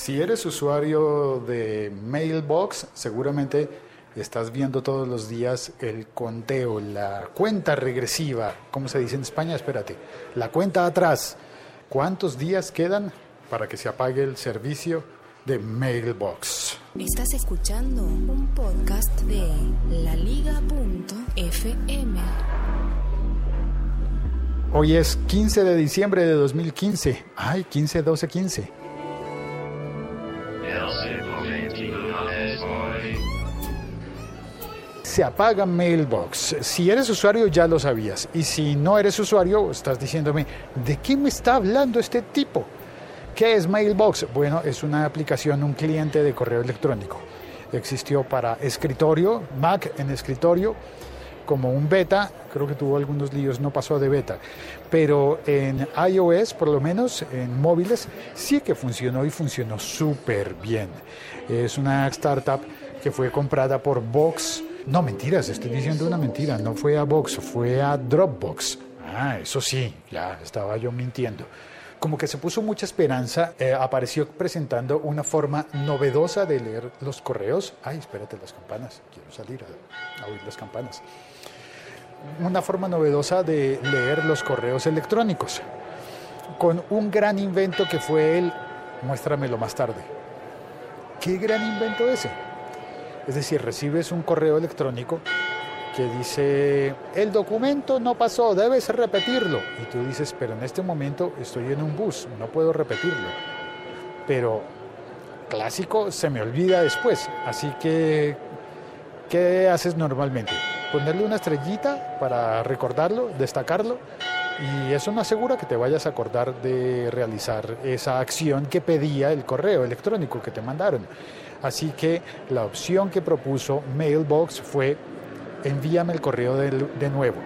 Si eres usuario de Mailbox, seguramente estás viendo todos los días el conteo, la cuenta regresiva, ¿cómo se dice en España? Espérate, la cuenta atrás. ¿Cuántos días quedan para que se apague el servicio de Mailbox? Estás escuchando un podcast de laliga.fm. Hoy es 15 de diciembre de 2015. Ay, 15, 12, 15. Apaga Mailbox. Si eres usuario ya lo sabías. Y si no eres usuario, estás diciéndome, ¿de qué me está hablando este tipo? ¿Qué es Mailbox? Bueno, es una aplicación, un cliente de correo electrónico. Existió para escritorio, Mac en escritorio, como un beta, creo que tuvo algunos líos, no pasó de beta, pero en iOS, por lo menos en móviles, sí que funcionó y funcionó súper bien. Es una startup que fue comprada por Vox, no, mentiras, estoy diciendo una mentira. No fue a Box, fue a Dropbox. Ah, eso sí, ya estaba yo mintiendo. Como que se puso mucha esperanza, eh, apareció presentando una forma novedosa de leer los correos. Ay, espérate las campanas, quiero salir a, a oír las campanas. Una forma novedosa de leer los correos electrónicos, con un gran invento que fue el muéstramelo más tarde. ¿Qué gran invento ese? Es decir, recibes un correo electrónico que dice, el documento no pasó, debes repetirlo. Y tú dices, pero en este momento estoy en un bus, no puedo repetirlo. Pero clásico se me olvida después. Así que, ¿qué haces normalmente? Ponerle una estrellita para recordarlo, destacarlo. Y eso no asegura que te vayas a acordar de realizar esa acción que pedía el correo electrónico que te mandaron. Así que la opción que propuso Mailbox fue envíame el correo de, nuevo.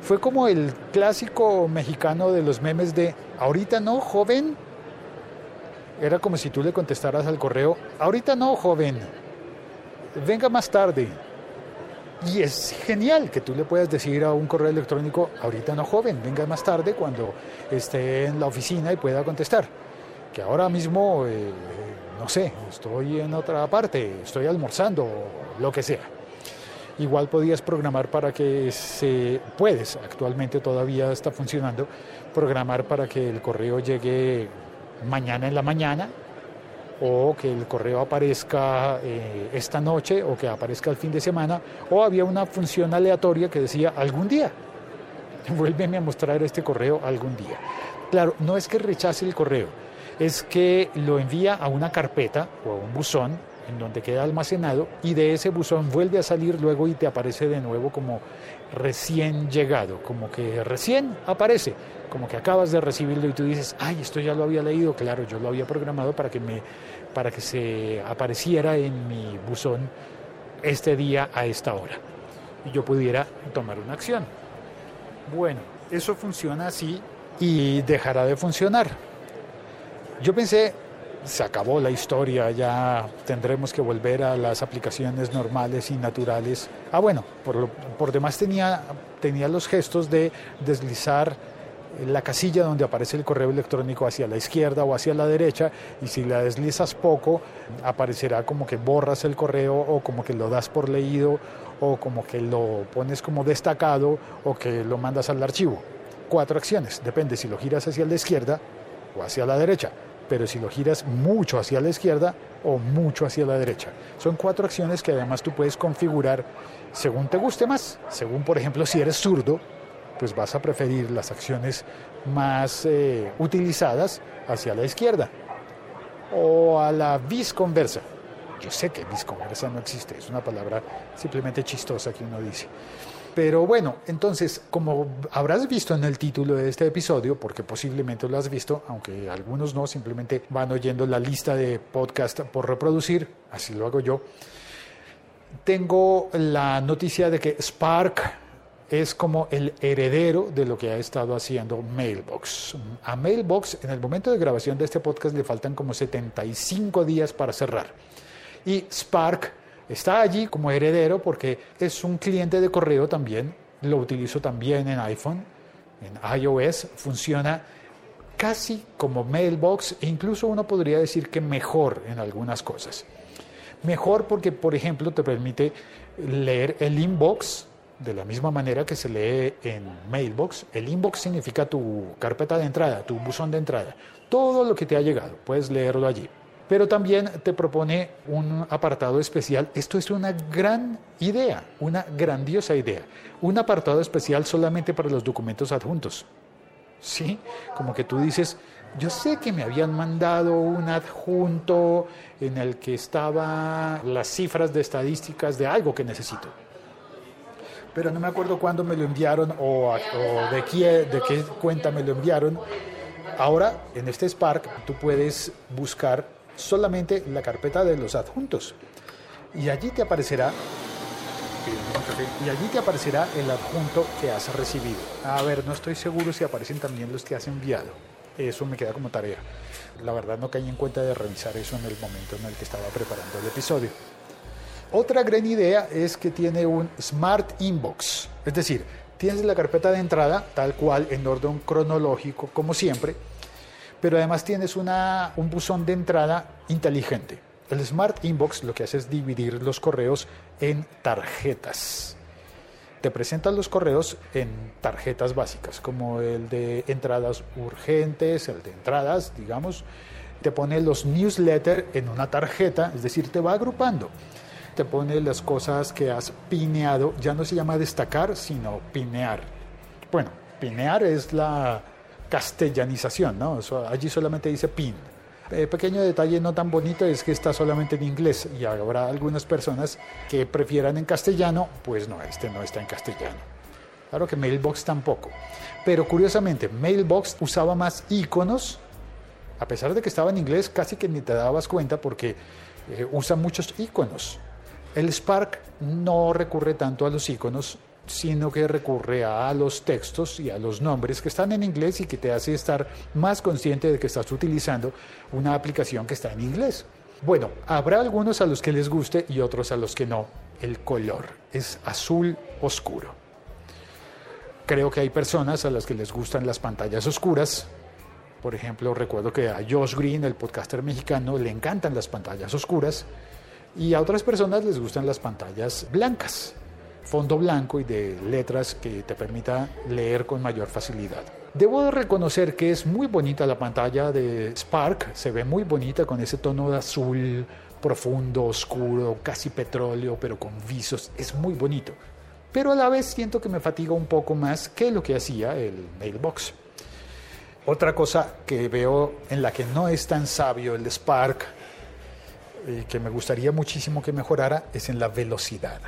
Fue como el clásico mexicano de los memes de ahorita no, joven. Era como si tú le contestaras al correo, ahorita no, joven. Venga más tarde. Y es genial que tú le puedas decir a un correo electrónico, ahorita no, joven, venga más tarde cuando esté en la oficina y pueda contestar. Que ahora mismo eh, no sé, estoy en otra parte, estoy almorzando, lo que sea. Igual podías programar para que se, puedes, actualmente todavía está funcionando, programar para que el correo llegue mañana en la mañana o que el correo aparezca eh, esta noche o que aparezca el fin de semana o había una función aleatoria que decía algún día. Vuélveme a mostrar este correo algún día. Claro, no es que rechace el correo, es que lo envía a una carpeta o a un buzón en donde queda almacenado y de ese buzón vuelve a salir luego y te aparece de nuevo como recién llegado, como que recién aparece, como que acabas de recibirlo y tú dices, ay, esto ya lo había leído, claro, yo lo había programado para que, me, para que se apareciera en mi buzón este día a esta hora y yo pudiera tomar una acción. Bueno, eso funciona así y dejará de funcionar yo pensé, se acabó la historia, ya tendremos que volver a las aplicaciones normales y naturales. Ah, bueno, por, por demás tenía, tenía los gestos de deslizar la casilla donde aparece el correo electrónico hacia la izquierda o hacia la derecha y si la deslizas poco aparecerá como que borras el correo o como que lo das por leído o como que lo pones como destacado o que lo mandas al archivo. Cuatro acciones, depende si lo giras hacia la izquierda o hacia la derecha pero si lo giras mucho hacia la izquierda o mucho hacia la derecha. Son cuatro acciones que además tú puedes configurar según te guste más. Según, por ejemplo, si eres zurdo, pues vas a preferir las acciones más eh, utilizadas hacia la izquierda o a la visconversa. Yo sé que visconversa no existe, es una palabra simplemente chistosa que uno dice. Pero bueno, entonces, como habrás visto en el título de este episodio, porque posiblemente lo has visto, aunque algunos no, simplemente van oyendo la lista de podcast por reproducir, así lo hago yo, tengo la noticia de que Spark es como el heredero de lo que ha estado haciendo Mailbox. A Mailbox, en el momento de grabación de este podcast, le faltan como 75 días para cerrar. Y Spark Está allí como heredero porque es un cliente de correo también, lo utilizo también en iPhone, en iOS, funciona casi como Mailbox e incluso uno podría decir que mejor en algunas cosas. Mejor porque, por ejemplo, te permite leer el inbox de la misma manera que se lee en Mailbox. El inbox significa tu carpeta de entrada, tu buzón de entrada. Todo lo que te ha llegado, puedes leerlo allí. Pero también te propone un apartado especial. Esto es una gran idea, una grandiosa idea. Un apartado especial solamente para los documentos adjuntos. ¿Sí? Como que tú dices, yo sé que me habían mandado un adjunto en el que estaban las cifras de estadísticas de algo que necesito pero no me acuerdo cuándo me lo enviaron o, de, qué, de qué cuenta me lo enviaron. Ahora, en este Spark, tú puedes buscar solamente la carpeta de los adjuntos y allí te aparecerá y allí te aparecerá el adjunto que has recibido. A ver, no estoy seguro si aparecen también los que has enviado. Eso me queda como tarea. La verdad no caí en cuenta de revisar eso en el momento en el que estaba preparando el episodio. Otra gran idea es que tiene un Smart Inbox, es decir, tienes la carpeta de entrada tal cual en orden cronológico como siempre, pero además tienes un buzón de entrada inteligente. El Smart Inbox lo que hace es dividir los correos en tarjetas. Te presentan los correos en tarjetas básicas, como el de entradas urgentes, el de entradas, digamos. Te pone los newsletters en una tarjeta, es decir, te va agrupando te pone las cosas que has pineado, ya no se llama destacar, sino pinear. Bueno, pinear es la castellanización, ¿no? allí solamente dice pin. Eh, pequeño detalle no tan bonito es que está solamente en inglés y habrá algunas personas que prefieran en castellano, pues no, este no está en castellano. Claro que Mailbox tampoco. Pero curiosamente, Mailbox usaba más iconos, a pesar de que estaba en inglés, casi que ni te dabas cuenta porque eh, usa muchos iconos. El Spark no recurre tanto a los iconos, sino que recurre a los textos y a los nombres que están en inglés y que te hace estar más consciente de que estás utilizando una aplicación que está en inglés. Bueno, habrá algunos a los que les guste y otros a los que no. El color es azul oscuro. Creo que hay personas a las que les gustan las pantallas oscuras. Por ejemplo, recuerdo que a Josh Green, el podcaster mexicano, le encantan las pantallas oscuras y a otras personas les gustan las pantallas blancas, fondo blanco y de letras que te permita leer con mayor facilidad. Debo reconocer que es muy bonita la pantalla de Spark, se ve muy bonita con ese tono de azul profundo, oscuro, casi petróleo, pero con visos, es muy bonito. Pero a la vez siento que me fatiga un poco más que lo que hacía el Mailbox. Otra cosa que veo en la que no es tan sabio el Spark eh, que me gustaría muchísimo que mejorara es en la velocidad.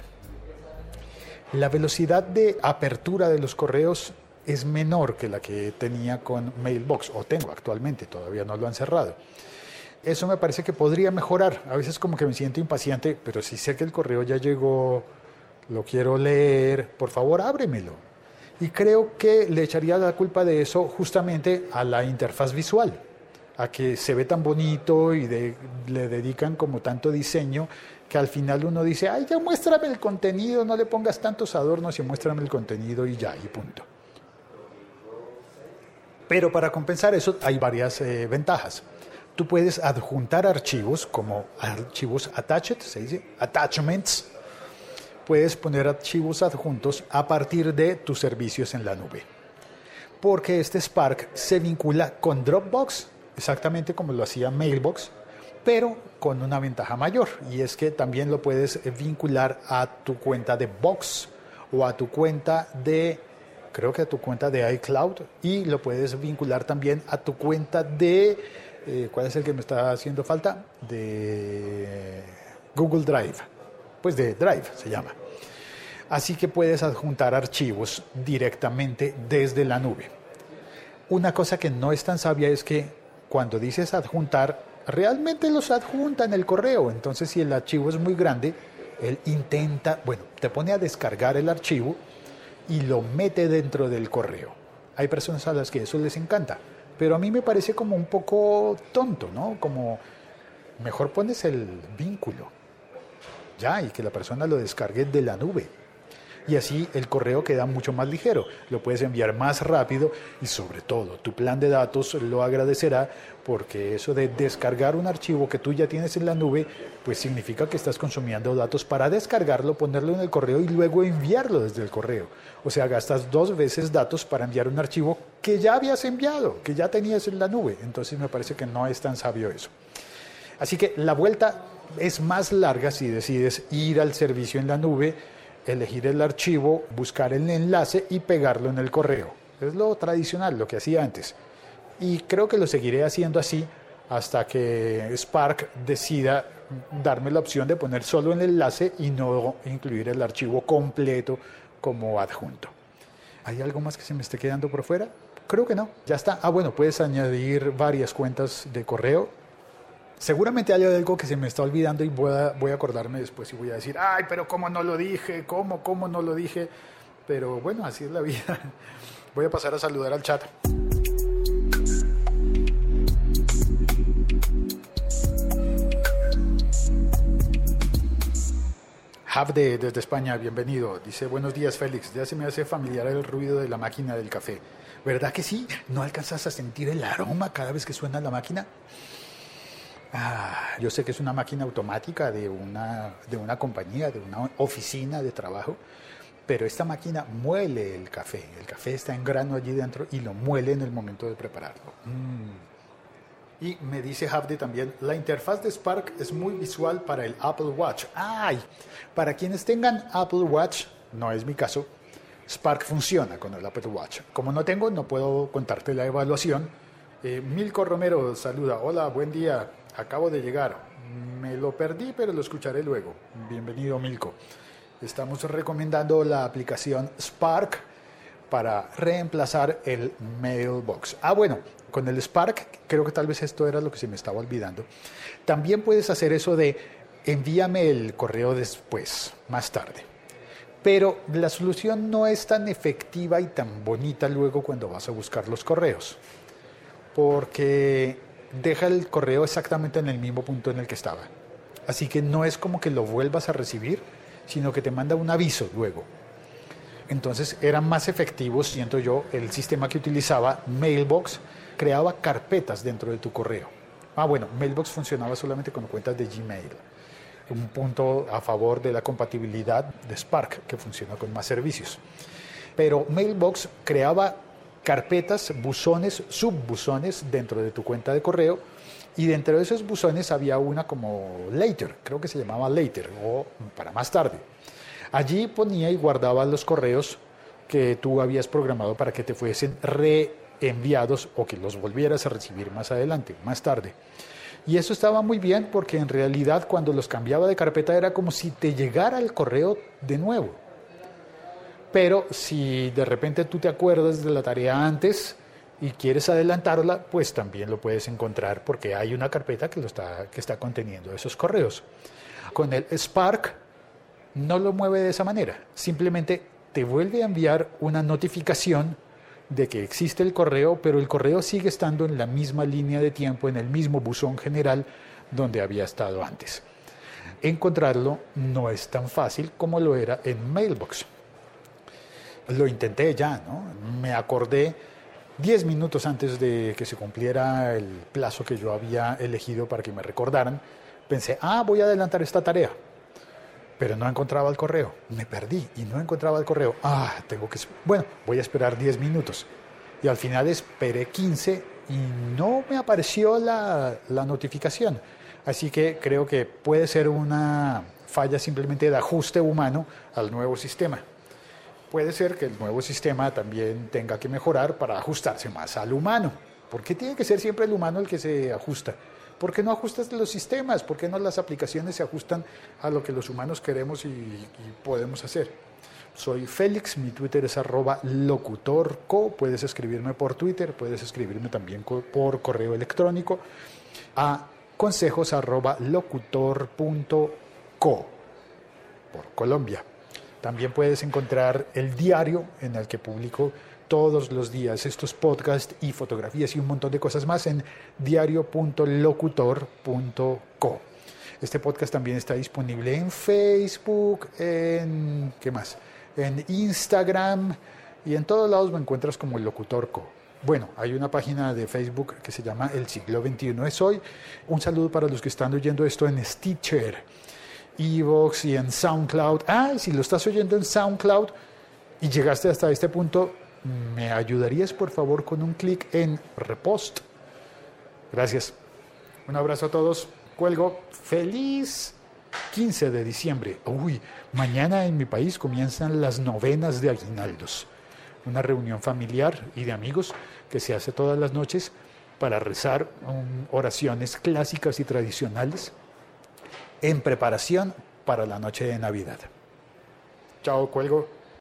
La velocidad de apertura de los correos es menor que la que tenía con Mailbox, o tengo actualmente, todavía no lo han cerrado. Eso me parece que podría mejorar. A veces como que me siento impaciente, pero si sé que el correo ya llegó, lo quiero leer, por favor ábremelo. Y creo que le echaría la culpa de eso justamente a la interfaz visual a que se ve tan bonito y le dedican como tanto diseño que al final uno dice, ay, ya muéstrame el contenido, no le pongas tantos adornos y muéstrame el contenido y ya, y punto. Pero para compensar eso hay varias eh, ventajas. Tú puedes adjuntar archivos como archivos attached, se dice attachments. Puedes poner archivos adjuntos a partir de tus servicios en la nube. Porque este Spark se vincula con Dropbox exactamente como lo hacía Mailbox, pero con una ventaja mayor y es que también lo puedes vincular a tu cuenta de Box o a tu cuenta de creo que a tu cuenta de iCloud y lo puedes vincular también a tu cuenta de eh, ¿cuál es el que me está haciendo falta? de Google Drive. Pues de Drive se llama. Así que puedes adjuntar archivos directamente desde la nube. Una cosa que no es tan sabia es que cuando dices adjuntar, realmente los adjunta en el correo. Entonces, si el archivo es muy grande, él intenta, bueno, te pone a descargar el archivo y lo mete dentro del correo. Hay personas a las que eso les encanta, pero a mí me parece como un poco tonto, ¿no? Como mejor pones el vínculo, ya, y que la persona lo descargue de la nube. Y así el correo queda mucho más ligero, lo puedes enviar más rápido y sobre todo tu plan de datos lo agradecerá porque eso de descargar un archivo que tú ya tienes en la nube, pues significa que estás consumiendo datos para descargarlo, ponerlo en el correo y luego enviarlo desde el correo. O sea, gastas dos veces datos para enviar un archivo que ya habías enviado, que ya tenías en la nube. Entonces me parece que no es tan sabio eso. Así que la vuelta es más larga si decides ir al servicio en la nube, elegir el archivo, buscar el enlace y pegarlo en el correo. Es lo tradicional, lo que hacía antes. Y creo que lo seguiré haciendo así hasta que Spark decida darme la opción de poner solo el enlace y no incluir el archivo completo como adjunto. ¿Hay algo más que se me esté quedando por fuera? Creo que no, ya está. Ah, bueno, puedes añadir varias cuentas de correo. Seguramente hay algo que se me está olvidando y voy a, acordarme después y voy a decir, ay, pero ¿cómo no lo dije? ¿Cómo, cómo no lo dije? Pero bueno, así es la vida. Voy a pasar a saludar al chat. Havde desde España, bienvenido. Dice, buenos días Félix, ya se me hace familiar el ruido de la máquina del café. ¿Verdad que sí? ¿No alcanzas a sentir el aroma cada vez que suena la máquina? Ah, yo sé que es una máquina automática de una, de una compañía, de una oficina de trabajo, pero esta máquina muele el café. El café está en grano allí dentro y lo muele en el momento de prepararlo. Mm. Y me dice Havde también, la interfaz de Spark es muy visual para el Apple Watch. ¡Ay! Para quienes tengan Apple Watch, no es mi caso, Spark funciona con el Apple Watch. Como no tengo, no puedo contarte la evaluación. Eh, Milko Romero saluda, hola, buen día, acabo de llegar. Me lo perdí, pero lo escucharé luego. Bienvenido, Milko. Estamos recomendando la aplicación Spark para reemplazar el Mailbox. Ah, bueno, con el Spark, creo que tal vez esto era lo que se me estaba olvidando. También puedes hacer eso de envíame el correo después, más tarde. Pero la solución no es tan efectiva y tan bonita luego cuando vas a buscar los correos. Porque deja el correo exactamente en el mismo punto en el que estaba. Así que no es como que lo vuelvas a recibir, sino que te manda un aviso luego. Entonces era más efectivo, siento yo, el sistema que utilizaba Mailbox, creaba carpetas dentro de tu correo. Ah, bueno, Mailbox funcionaba solamente con cuentas de Gmail. Un punto a favor de la compatibilidad de Spark, que funciona con más servicios. Pero Mailbox creaba carpetas, buzones, subbuzones dentro de tu cuenta de correo y dentro de esos buzones había una como later, creo que se llamaba later o para más tarde. Allí ponía y guardaba los correos que tú habías programado para que te fuesen re enviados o que los volvieras a recibir más adelante, más tarde. Y eso estaba muy bien porque en realidad cuando los cambiaba de carpeta era como si te llegara el correo de nuevo. Pero si de repente tú te acuerdas de la tarea antes y quieres adelantarla, pues también lo puedes encontrar porque hay una carpeta que, lo está, que está conteniendo esos correos. Con el Spark no lo mueve de esa manera, simplemente te vuelve a enviar una notificación de que existe el correo, pero el correo sigue estando en la misma línea de tiempo, en el mismo buzón general donde había estado antes. Encontrarlo no es tan fácil como lo era en Mailbox. Lo intenté ya, ¿no? Me acordé 10 minutos antes de que se cumpliera el plazo que yo había elegido para que me recordaran. Pensé, ah, voy a adelantar esta tarea pero no encontraba el correo. Me perdí y no encontraba el correo. Ah, tengo que... Bueno, voy a esperar 10 minutos. Y al final esperé 15 y no me apareció la, la notificación. Así que creo que puede ser una falla simplemente de ajuste humano al nuevo sistema. Puede ser que el nuevo sistema también tenga que mejorar para ajustarse más al humano. ¿Por qué tiene que ser siempre el humano el que se ajusta? ¿Por qué no ajustas los sistemas? ¿Por qué no las aplicaciones se ajustan a lo que los humanos queremos y, podemos hacer? Soy Félix, mi Twitter es arroba locutorco, puedes escribirme por Twitter, puedes escribirme también por correo electrónico a consejos arroba locutor.co por Colombia. También puedes encontrar el diario en el que publico todos los días estos podcasts y fotografías y un montón de cosas más en diario.locutor.co. Este podcast también está disponible en Facebook, en ¿qué más? en Instagram y en todos lados me encuentras como locutorco. Bueno, hay una página de Facebook que se llama El siglo XXI es hoy. Un saludo para los que están oyendo esto en Stitcher, Evox y en SoundCloud. Ah, si lo estás oyendo en SoundCloud y llegaste hasta este punto, ¿me ayudarías por favor con un clic en repost? Gracias. Un abrazo a todos. Cuelgo. Feliz 15 de diciembre. Uy, mañana en mi país comienzan las novenas de aguinaldos. Una reunión familiar y de amigos que se hace todas las noches para rezar um, oraciones clásicas y tradicionales en preparación para la noche de Navidad. Chao, cuelgo.